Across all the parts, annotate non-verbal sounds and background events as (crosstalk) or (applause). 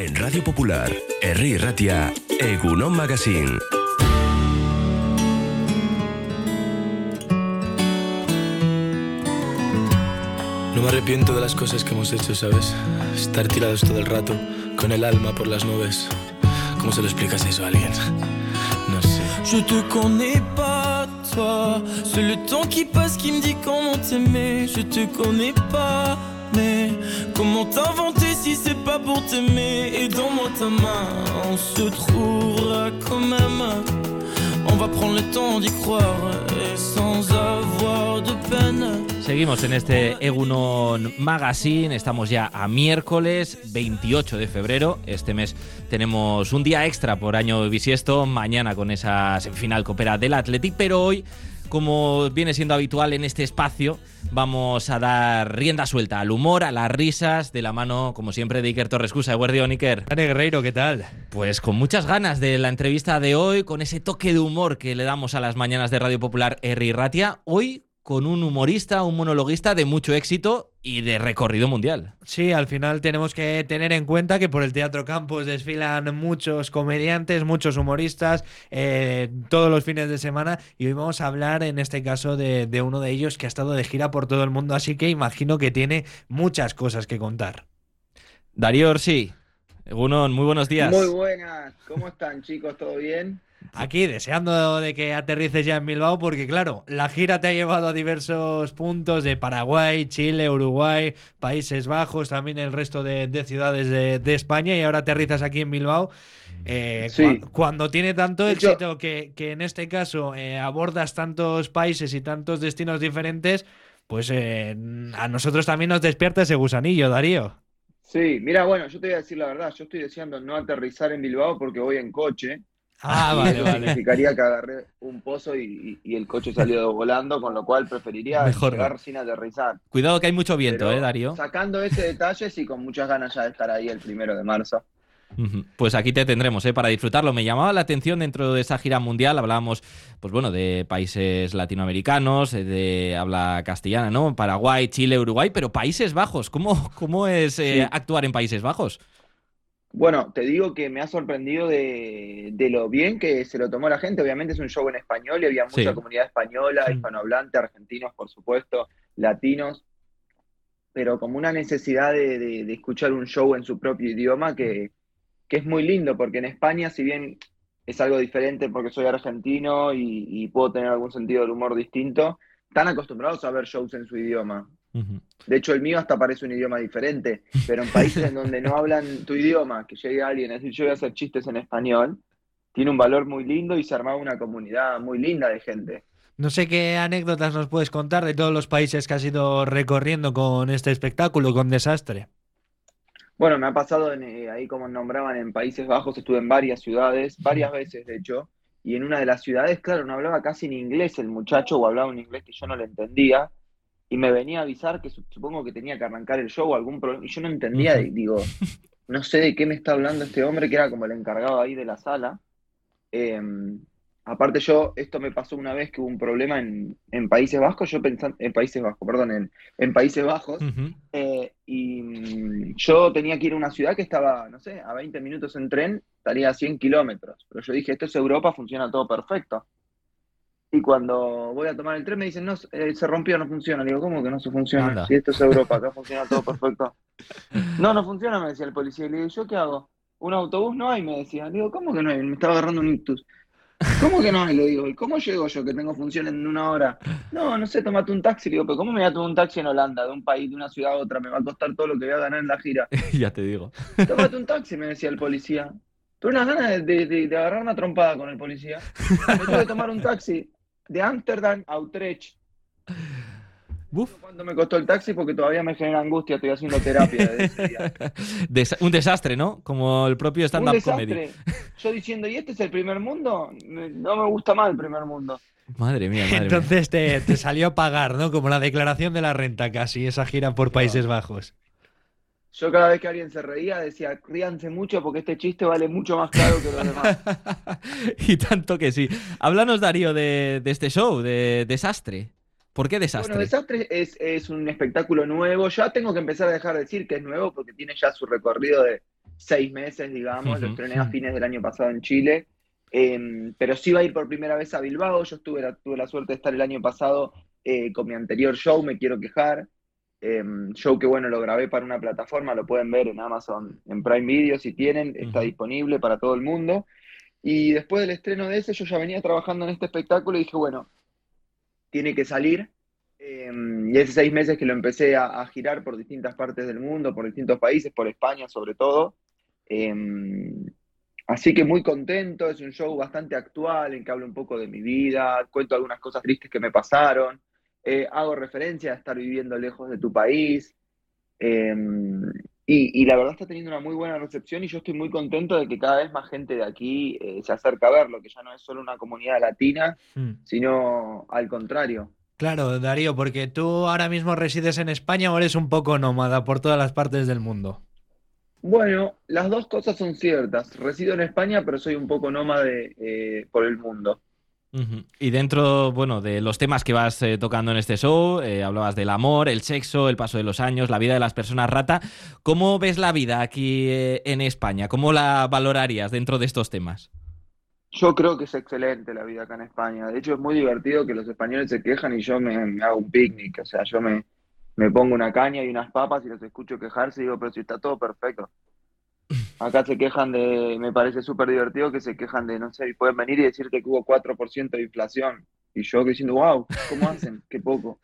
En Radio Popular, Herri Ratia, Egunon Magazine. No me arrepiento de las cosas que hemos hecho, ¿sabes? Estar tirados todo el rato, con el alma por las nubes. ¿Cómo se lo explicas eso a alguien? No sé. Je te connais pas, toi. C'est le temps qui passe qui me dit comment t'aimer. Je te connais pas, mais comment t'inventer pas pour t'aimer? Et donne-moi ta main, on se trouvera quand même. On va prendre le temps d'y croire et sans avoir de peine. Seguimos en este Egunon Magazine, estamos ya a miércoles 28 de febrero. Este mes tenemos un día extra por año bisiesto, mañana con esa semifinal coopera del Athletic, pero hoy, como viene siendo habitual en este espacio, vamos a dar rienda suelta al humor, a las risas, de la mano, como siempre, de Iker Torrescusa. Guardión, Iker. Dani Guerreiro, ¿qué tal? Pues con muchas ganas de la entrevista de hoy, con ese toque de humor que le damos a las mañanas de Radio Popular Erri Ratia. Hoy con un humorista, un monologuista de mucho éxito y de recorrido mundial. Sí, al final tenemos que tener en cuenta que por el Teatro Campus desfilan muchos comediantes, muchos humoristas, eh, todos los fines de semana y hoy vamos a hablar en este caso de, de uno de ellos que ha estado de gira por todo el mundo, así que imagino que tiene muchas cosas que contar. Darío Orsi, Egunon, muy buenos días. Muy buenas, ¿cómo están chicos? ¿Todo bien? Aquí deseando de que aterrices ya en Bilbao porque claro, la gira te ha llevado a diversos puntos de Paraguay, Chile, Uruguay, Países Bajos, también el resto de, de ciudades de, de, España y ahora aterrizas aquí en Bilbao. Eh, Sí. cu- cuando tiene tanto éxito que, que en este caso eh, abordas tantos países y tantos destinos diferentes, pues eh, a nosotros también nos despierta ese gusanillo, Darío. Sí, mira, bueno, yo te voy a decir la verdad, yo estoy deseando no aterrizar en Bilbao porque voy en coche. Ah, (laughs) vale, vale. significaría que agarré un pozo y, y- y el coche salió (laughs) volando, con lo cual preferiría Mejor no. llegar sin aterrizar. Cuidado que hay mucho viento, Pero ¿eh, Darío? Sacando ese detalle, sí, con muchas ganas ya de estar ahí el primero de marzo. Pues aquí te tendremos, ¿eh? Para disfrutarlo. Me llamaba la atención dentro de esa gira mundial, hablábamos, pues bueno, de países latinoamericanos, eh, de habla castellana, ¿no? Paraguay, Chile, Uruguay, pero Países Bajos, ¿cómo, cómo es eh, Sí. actuar en Países Bajos? Bueno, te digo que me ha sorprendido de, de lo bien que se lo tomó la gente. Obviamente es un show en español y había mucha Sí. comunidad española, hispanohablante, argentinos, por supuesto, latinos, pero como una necesidad de, de- de escuchar un show en su propio idioma que, que es muy lindo, porque en España, si bien es algo diferente porque soy argentino y, y puedo tener algún sentido del humor distinto, están acostumbrados a ver shows en su idioma. De hecho, el mío hasta parece un idioma diferente, pero en países en donde no hablan tu idioma, que llegue alguien a decir yo voy a hacer chistes en español, tiene un valor muy lindo y se armaba una comunidad muy linda de gente. No sé qué anécdotas nos puedes contar de todos los países que has ido recorriendo con este espectáculo, con Desastre. Bueno, me ha pasado en, eh, ahí como nombraban en Países Bajos, estuve en varias ciudades, varias veces de hecho, y en una de las ciudades, claro, no hablaba casi ni inglés el muchacho o hablaba un inglés que yo no le entendía, y me venía a avisar que su- supongo que tenía que arrancar el show o algún problema, y yo no entendía, y digo, no sé de qué me está hablando este hombre, que era como el encargado ahí de la sala. Eh, aparte yo, esto me pasó una vez que hubo un problema en, en Países Bajos, yo pensando, en Países Bajos, perdón, en, en Países Bajos, eh, y mm, yo tenía que ir a una ciudad que estaba, no sé, a 20 minutos en tren, estaría a 100 kilómetros. Pero yo dije, esto es Europa, funciona todo perfecto. Y cuando voy a tomar el tren me dicen, no, eh, se rompió, no funciona. Le digo, ¿cómo que no se funciona? Anda. Si esto es Europa, acá (laughs) funciona todo perfecto. No, no funciona, me decía el policía. Y le digo, ¿yo qué hago? ¿Un autobús no hay? Me decía. Le digo, ¿cómo que no hay? Me estaba agarrando un ictus. ¿Cómo que no hay? Le digo, ¿y cómo llego yo que tengo función en una hora? No, no sé, tomate un taxi. Le digo, pero ¿cómo me voy a tomar un taxi en Holanda, de un país, de una ciudad a otra? Me va a costar todo lo que voy a ganar en la gira. (laughs) ya te digo. Tómate un taxi, me decía el policía. Tuve unas ganas de, de- agarrar una trompada con el policía. Me tuve que tomar un taxi de Ámsterdam a Utrecht. Uf. ¿Cuánto me costó el taxi? Porque todavía me genera angustia, estoy haciendo terapia de ese día. (laughs) Desa- un desastre, ¿no? Como el propio stand-up comedy. Yo diciendo, ¿y este es el primer mundo? No me gusta más el primer mundo. Madre mía, madre mía. Entonces te, te salió a pagar, ¿no? Como la declaración de la renta casi, esa gira por Países Bajos. Yo cada vez que alguien se reía decía, ríanse mucho porque este chiste vale mucho más caro que los demás. (laughs) y tanto que sí. Háblanos, Darío, de, de este show, de Desastre. ¿Por qué Desastre? Bueno, Desastre es, es un espectáculo nuevo. Ya tengo que empezar a dejar de decir que es nuevo porque tiene ya su recorrido de, seis meses, digamos, lo estrené a fines del año pasado en Chile, Em, pero sí iba a ir por primera vez a Bilbao, yo estuve la, tuve la suerte de estar el año pasado eh, con mi anterior show, Me Quiero Quejar, Em, show que bueno, lo grabé para una plataforma, lo pueden ver en Amazon, en Prime Video si tienen, está disponible para todo el mundo. Y después del estreno de ese, yo ya venía trabajando en este espectáculo y dije, bueno, tiene que salir. Em, y hace seis meses que lo empecé a, a girar por distintas partes del mundo, por distintos países, por España sobre todo. Em, así que muy contento, es un show bastante actual en que hablo un poco de mi vida, cuento algunas cosas tristes que me pasaron, eh, hago referencia a estar viviendo lejos de tu país. em, y, y la verdad está teniendo una muy buena recepción y yo estoy muy contento de que cada vez más gente de aquí eh, se acerca a verlo, que ya no es solo una comunidad latina, Mm. sino al contrario. Claro, Darío, porque tú ahora mismo resides en España o eres un poco nómada por todas las partes del mundo. Bueno, las dos cosas son ciertas. Resido en España, pero soy un poco nómade eh, por el mundo. Y dentro, bueno, de los temas que vas eh, tocando en este show, eh, hablabas del amor, el sexo, el paso de los años, la vida de las personas rata. ¿Cómo ves la vida aquí eh, en España? ¿Cómo la valorarías dentro de estos temas? Yo creo que es excelente la vida acá en España. De hecho, es muy divertido que los españoles se quejan y yo me, me hago un picnic. O sea, yo me, me pongo una caña y unas papas y los escucho quejarse y digo, pero si está todo perfecto. Acá se quejan de, me parece súper divertido que se quejan de, no sé, y pueden venir y decirte que hubo 4% de inflación. Y yo diciendo, wow, ¿cómo hacen? (laughs) Qué poco.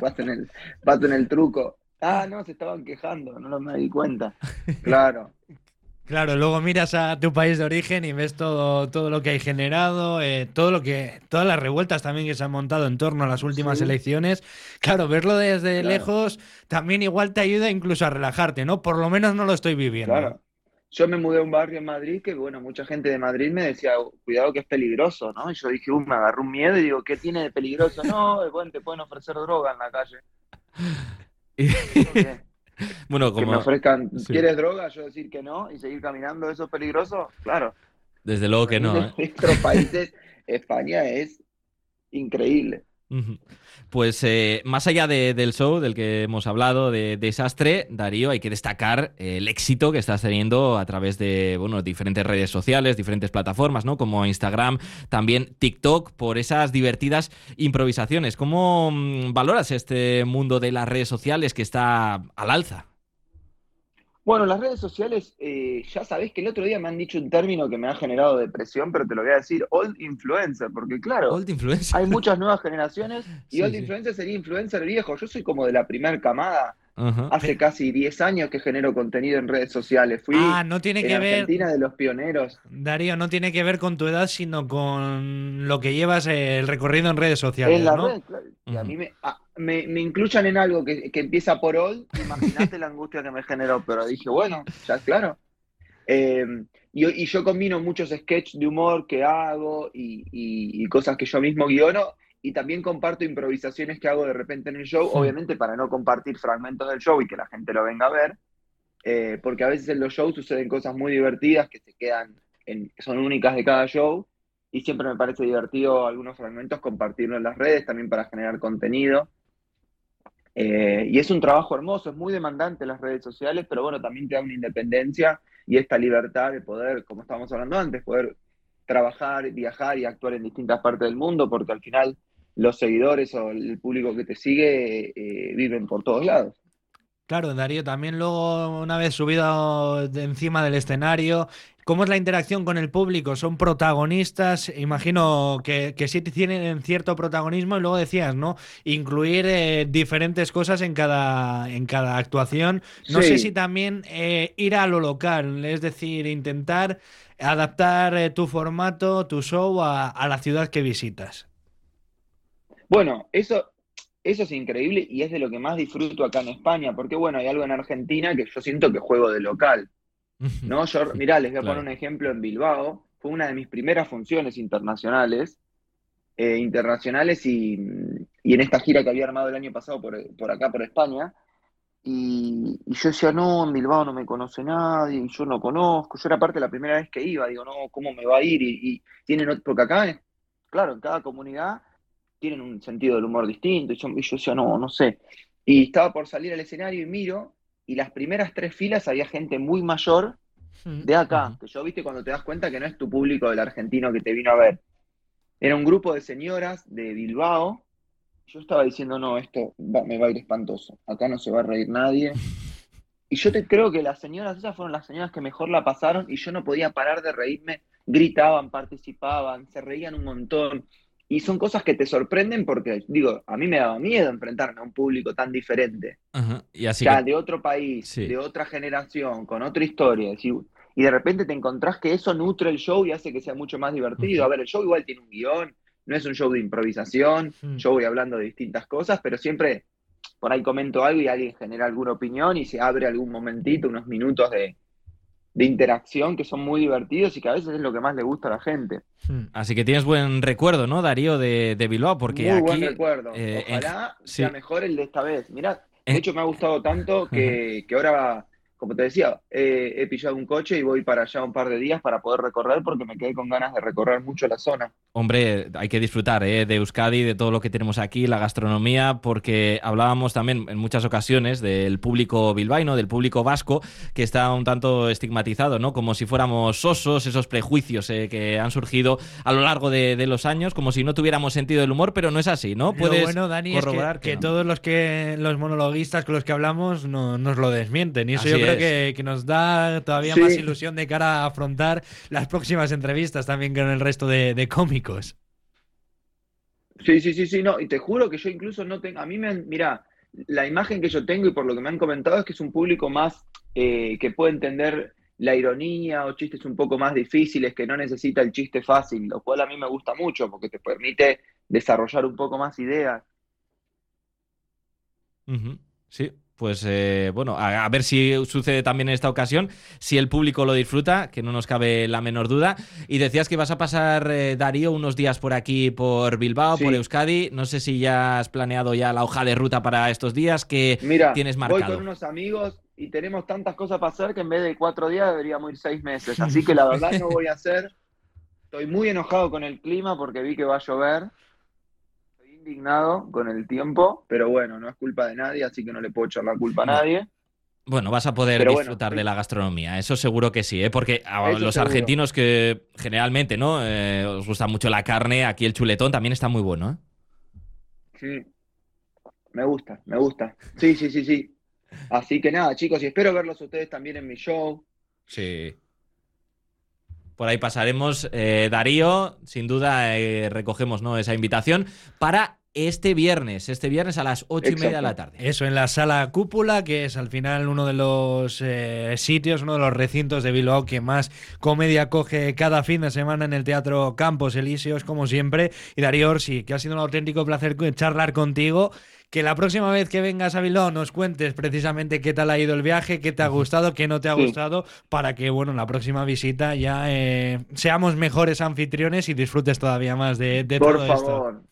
Pasen el, pasen el truco. Ah, no, se estaban quejando, no me di cuenta. Claro. (laughs) Claro, luego miras a tu país de origen y ves todo, todo lo que hay generado, eh, todo lo que, todas las revueltas también que se han montado en torno a las últimas Sí. elecciones. Claro, verlo desde Claro. lejos también igual te ayuda incluso a relajarte, ¿no? Por lo menos no lo estoy viviendo. Claro. Yo me mudé a un barrio en Madrid que, bueno, mucha gente de Madrid me decía, cuidado que es peligroso, ¿no? Y yo dije, uh, me agarró un miedo y digo, ¿qué tiene de peligroso? No, bueno, te pueden ofrecer droga en la calle. (laughs) (laughs) Bueno, Que me como ofrezcan, Sí. ¿quieres droga? Yo decir que no y seguir caminando, ¿eso es peligroso? Claro. desde luego que no. (laughs) En ¿eh? nuestros países, España es increíble. Pues eh, más allá de- del show del que hemos hablado, de Desastre, Darío, hay que destacar eh, el éxito que estás teniendo a través de bueno, diferentes redes sociales, diferentes plataformas, ¿no? Como Instagram, también TikTok, por esas divertidas improvisaciones. ¿Cómo mm, valoras este mundo de las redes sociales que está al alza? Bueno, las redes sociales, eh, ya sabés que el otro día me han dicho un término que me ha generado depresión, pero te lo voy a decir, old influencer, porque claro, Old influencer. hay muchas nuevas generaciones y (laughs) Sí, old sí. influencer sería influencer viejo. Yo soy como de la primera camada. Hace casi 10 años que genero contenido en redes sociales. Fui Ah, no tiene en que ver, Argentina de los pioneros. Darío, no tiene que ver con tu edad, sino con lo que llevas eh, el recorrido en redes sociales, En ¿no? redes, claro, y a mí me, a- me, me incluyan en algo que, que empieza por old, imagínate (laughs) la angustia que me generó, pero dije, bueno, ya claro. Eh, y, y yo combino muchos sketches de humor que hago y, y- y cosas que yo mismo guiono, y también comparto improvisaciones que hago de repente en el show, Sí. obviamente para no compartir fragmentos del show y que la gente lo venga a ver, eh, porque a veces en los shows suceden cosas muy divertidas que se quedan, en, son únicas de cada show, y siempre me parece divertido algunos fragmentos compartirlo en las redes también para generar contenido. Eh, y es un trabajo hermoso, es muy demandante las redes sociales, pero bueno, también te da una independencia y esta libertad de poder, como estábamos hablando antes, poder trabajar, viajar y actuar en distintas partes del mundo, porque al final los seguidores o el público que te sigue eh, viven por todos lados. Claro, Darío, también luego, una vez subido de encima del escenario, ¿cómo es la interacción con el público? ¿Son protagonistas? Imagino que, que sí tienen cierto protagonismo y luego decías, ¿no? Incluir eh, diferentes cosas en cada, en cada actuación. No sé si también eh, ir a lo local, es decir, intentar adaptar eh, tu formato, tu show a, a la ciudad que visitas. Bueno, eso, eso es increíble y es de lo que más disfruto acá en España, porque bueno, hay algo en Argentina que yo siento que juego de local. (laughs) ¿no? Yo, mirá, les voy a Claro. poner un ejemplo en Bilbao. Fue una de mis primeras funciones internacionales, eh, internacionales y, y en esta gira que había armado el año pasado por, por acá, por España. Y, y yo decía, no, en Bilbao no me conoce nadie, y yo no conozco. Yo era parte de la primera vez que iba, digo, no, ¿cómo me va a ir? Y, y tienen, porque acá, claro, en cada comunidad tienen un sentido del humor distinto. Y yo, y yo decía, no, no sé. Y estaba por salir al escenario y miro, y las primeras tres filas había gente muy mayor de acá, que yo viste cuando te das cuenta que no es tu público del argentino que te vino a ver. Era un grupo de señoras de Bilbao. Yo estaba diciendo, no, esto va- me va a ir espantoso. Acá no se va a reír nadie. (laughs) Y yo te creo que las señoras, esas fueron las señoras que mejor la pasaron y yo no podía parar de reírme. Gritaban, participaban, se reían un montón. Y son cosas que te sorprenden porque, digo, a mí me daba miedo enfrentarme a un público tan diferente. Ajá, Y así O sea, que- de otro país, Sí. de otra generación, con otra historia. y de repente te encontrás que eso nutre el show y hace que sea mucho más divertido. A ver, el show igual tiene un guion, no es un show de improvisación, yo voy hablando de distintas cosas, pero siempre por ahí comento algo y alguien genera alguna opinión y se abre algún momentito, unos minutos de, de interacción que son muy divertidos y que a veces es lo que más le gusta a la gente. Mm. Así que tienes buen recuerdo, ¿no, Darío, de, de Bilbao? Porque Muy aquí. buen recuerdo. eh, en- Ojalá sí. sea mejor el de esta vez. Mirá, Eh. de hecho me ha gustado tanto que, (laughs) que ahora, como te decía, eh, he pillado un coche y voy para allá un par de días para poder recorrer porque me quedé con ganas de recorrer mucho la zona. Hombre, hay que disfrutar ¿eh? de Euskadi, de todo lo que tenemos aquí, la gastronomía, porque hablábamos también en muchas ocasiones del público bilbaíno, del público vasco, que está un tanto estigmatizado, ¿no? Como si fuéramos sosos, esos prejuicios eh, que han surgido a lo largo de, de los años, como si no tuviéramos sentido del humor, pero no es así, ¿no? Lo bueno, Dani, es que, corroborar que no. todos los que los monologuistas con los que hablamos no, nos lo desmienten. Y eso Así yo creo que, que nos da todavía Sí. más ilusión de cara a afrontar las próximas entrevistas también con el resto de, de cómicos. Sí, sí, sí, sí, no, y te juro que yo incluso no tengo, a mí me, mira, la imagen que yo tengo y por lo que me han comentado es que es un público más eh, que puede entender la ironía o chistes un poco más difíciles, que no necesita el chiste fácil, lo cual a mí me gusta mucho porque te permite desarrollar un poco más ideas. Sí, pues eh, bueno, a, a ver si sucede también en esta ocasión, si el público lo disfruta, que no nos cabe la menor duda. Y decías que vas a pasar, eh, Darío, unos días por aquí, por Bilbao, Sí. por Euskadi. No sé si ya has planeado ya la hoja de ruta para estos días que Mira, tienes voy marcado. con unos amigos y tenemos tantas cosas para hacer que en vez de cuatro días deberíamos ir seis meses. Así que la (laughs) verdad no voy a hacer. Estoy muy enojado con el clima porque vi que va a llover. Indignado con el tiempo, pero bueno, no es culpa de nadie, así que no le puedo echar la culpa a nadie. Bueno, vas a poder bueno, disfrutar sí. de la gastronomía, eso seguro que sí, ¿eh? porque a Eso los seguro. argentinos que generalmente no Eh, os gusta mucho la carne, aquí el chuletón también está muy bueno. ¿eh? Sí. Me gusta, me gusta. Sí, sí, sí, sí. Así que nada, chicos, y espero verlos ustedes también en mi show. Sí. Por ahí pasaremos. Eh, Darío, sin duda, eh, recogemos ¿no? esa invitación para este viernes, este viernes a las ocho y media de la tarde. Eso en la sala cúpula, que es al final uno de los eh, sitios, uno de los recintos de Bilbao que más comedia coge cada fin de semana en el Teatro Campos Elíseos, como siempre. Y Darío Orsi, que ha sido un auténtico placer charlar contigo. Que la próxima vez que vengas a Bilbao nos cuentes precisamente qué tal ha ido el viaje, qué te ha gustado, qué no te ha Sí. gustado, para que, bueno, en la próxima visita ya eh, seamos mejores anfitriones y disfrutes todavía más de, de Por todo esto. favor,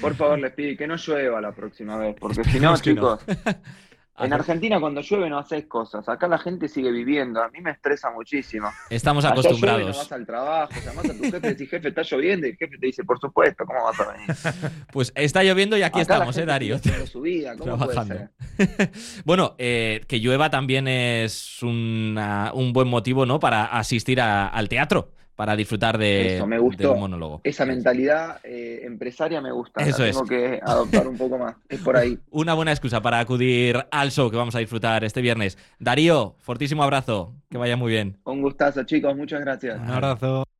por favor, les pido que no llueva la próxima vez, porque (laughs) si no, no. (laughs) en Argentina cuando llueve no haces cosas, acá la gente sigue viviendo, a mí me estresa muchísimo. Estamos Allá llueve, no acostumbrados. vas al trabajo, llamás a tu jefe y decís, jefe, está lloviendo, y el jefe te dice, por supuesto, ¿cómo vas a venir? (laughs) Pues está lloviendo y aquí Acá estamos, ¿eh, Darío? sigue haciendo su vida, ¿cómo puede Trabajando. ser? (laughs) bueno, eh, que llueva también es una- un buen motivo, ¿no? Para asistir a- al teatro, para disfrutar de, Eso, me gustó. del monólogo. Esa mentalidad eh, empresaria me gusta, Eso la es. tengo que adoptar un poco más, es por ahí. (laughs) Una buena excusa para acudir al show que vamos a disfrutar este viernes. Darío, fortísimo abrazo, que vaya muy bien. Un gustazo, chicos, muchas gracias. Un abrazo.